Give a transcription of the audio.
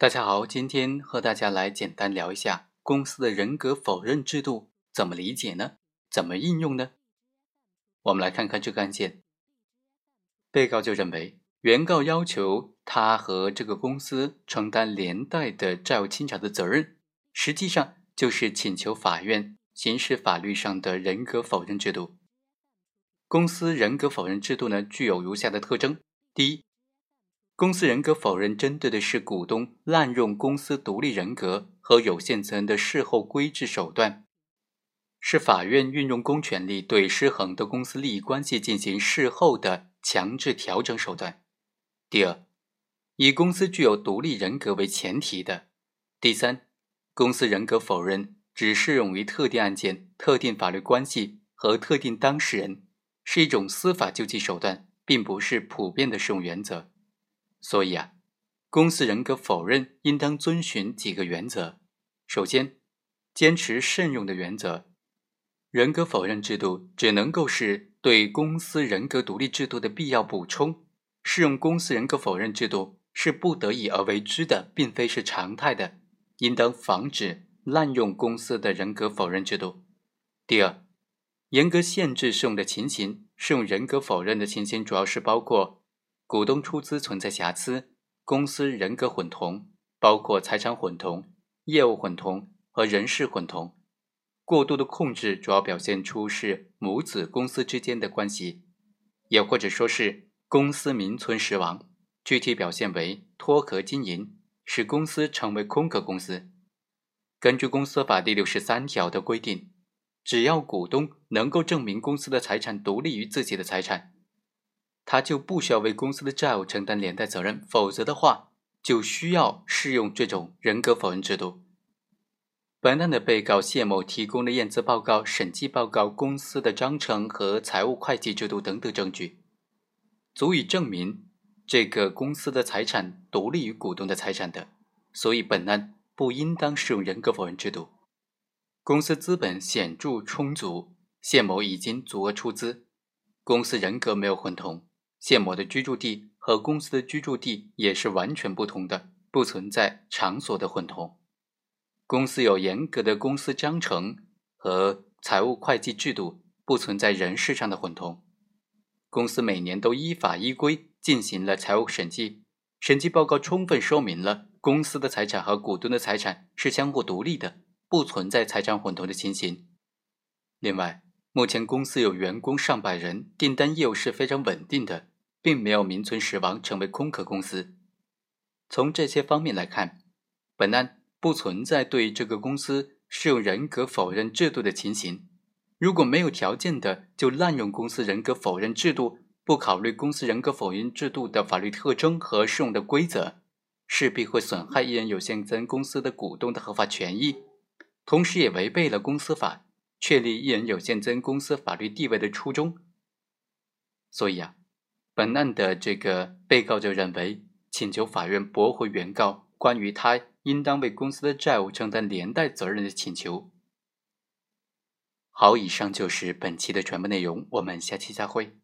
大家好，今天和大家来简单聊一下公司的人格否认制度怎么理解呢？怎么应用呢？我们来看看这个案件。被告就认为，原告要求他和这个公司承担连带的债务清偿的责任，实际上就是请求法院行使法律上的人格否认制度。公司人格否认制度呢，具有如下的特征：第一，公司人格否认针对的是股东滥用公司独立人格和有限责任的事后规制手段，是法院运用公权力对失衡的公司利益关系进行事后的强制调整手段。第二，以公司具有独立人格为前提的。第三，公司人格否认只适用于特定案件、特定法律关系和特定当事人，是一种司法救济手段，并不是普遍的适用原则。所以啊，公司人格否认应当遵循几个原则。首先，坚持慎用的原则。人格否认制度只能够是对公司人格独立制度的必要补充，适用公司人格否认制度是不得已而为之的，并非是常态的，应当防止滥用公司的人格否认制度。第二，严格限制适用的情形。适用人格否认的情形主要是包括。股东出资存在瑕疵，公司人格混同，包括财产混同、业务混同和人事混同。过度的控制主要表现出是母子公司之间的关系，也或者说是公司名存实亡，具体表现为脱壳经营，使公司成为空壳公司。根据公司法第六十三条的规定，只要股东能够证明公司的财产独立于自己的财产。他就不需要为公司的债务承担连带责任，否则的话，就需要适用这种人格否认制度。本案的被告谢某提供的验资报告、审计报告、公司的章程和财务会计制度等等证据，足以证明这个公司的财产独立于股东的财产的，所以本案不应当适用人格否认制度。公司资本显著充足，谢某已经足额出资，公司人格没有混同。谢某的居住地和公司的居住地也是完全不同的，不存在场所的混同。公司有严格的公司章程和财务会计制度，不存在人事上的混同。公司每年都依法依规进行了财务审计，审计报告充分说明了公司的财产和股东的财产是相互独立的，不存在财产混同的情形。另外，目前公司有员工上百人，订单业务是非常稳定的。并没有名存实亡，成为空壳公司。从这些方面来看，本案不存在对这个公司适用人格否认制度的情形。如果没有条件的就滥用公司人格否认制度，不考虑公司人格否认制度的法律特征和适用的规则，势必会损害一人有限责任公司的股东的合法权益，同时也违背了公司法确立一人有限责任公司法律地位的初衷。所以啊。本案的这个被告就认为，请求法院驳回原告关于他应当为公司的债务承担连带责任的请求。好，以上就是本期的全部内容，我们下期再会。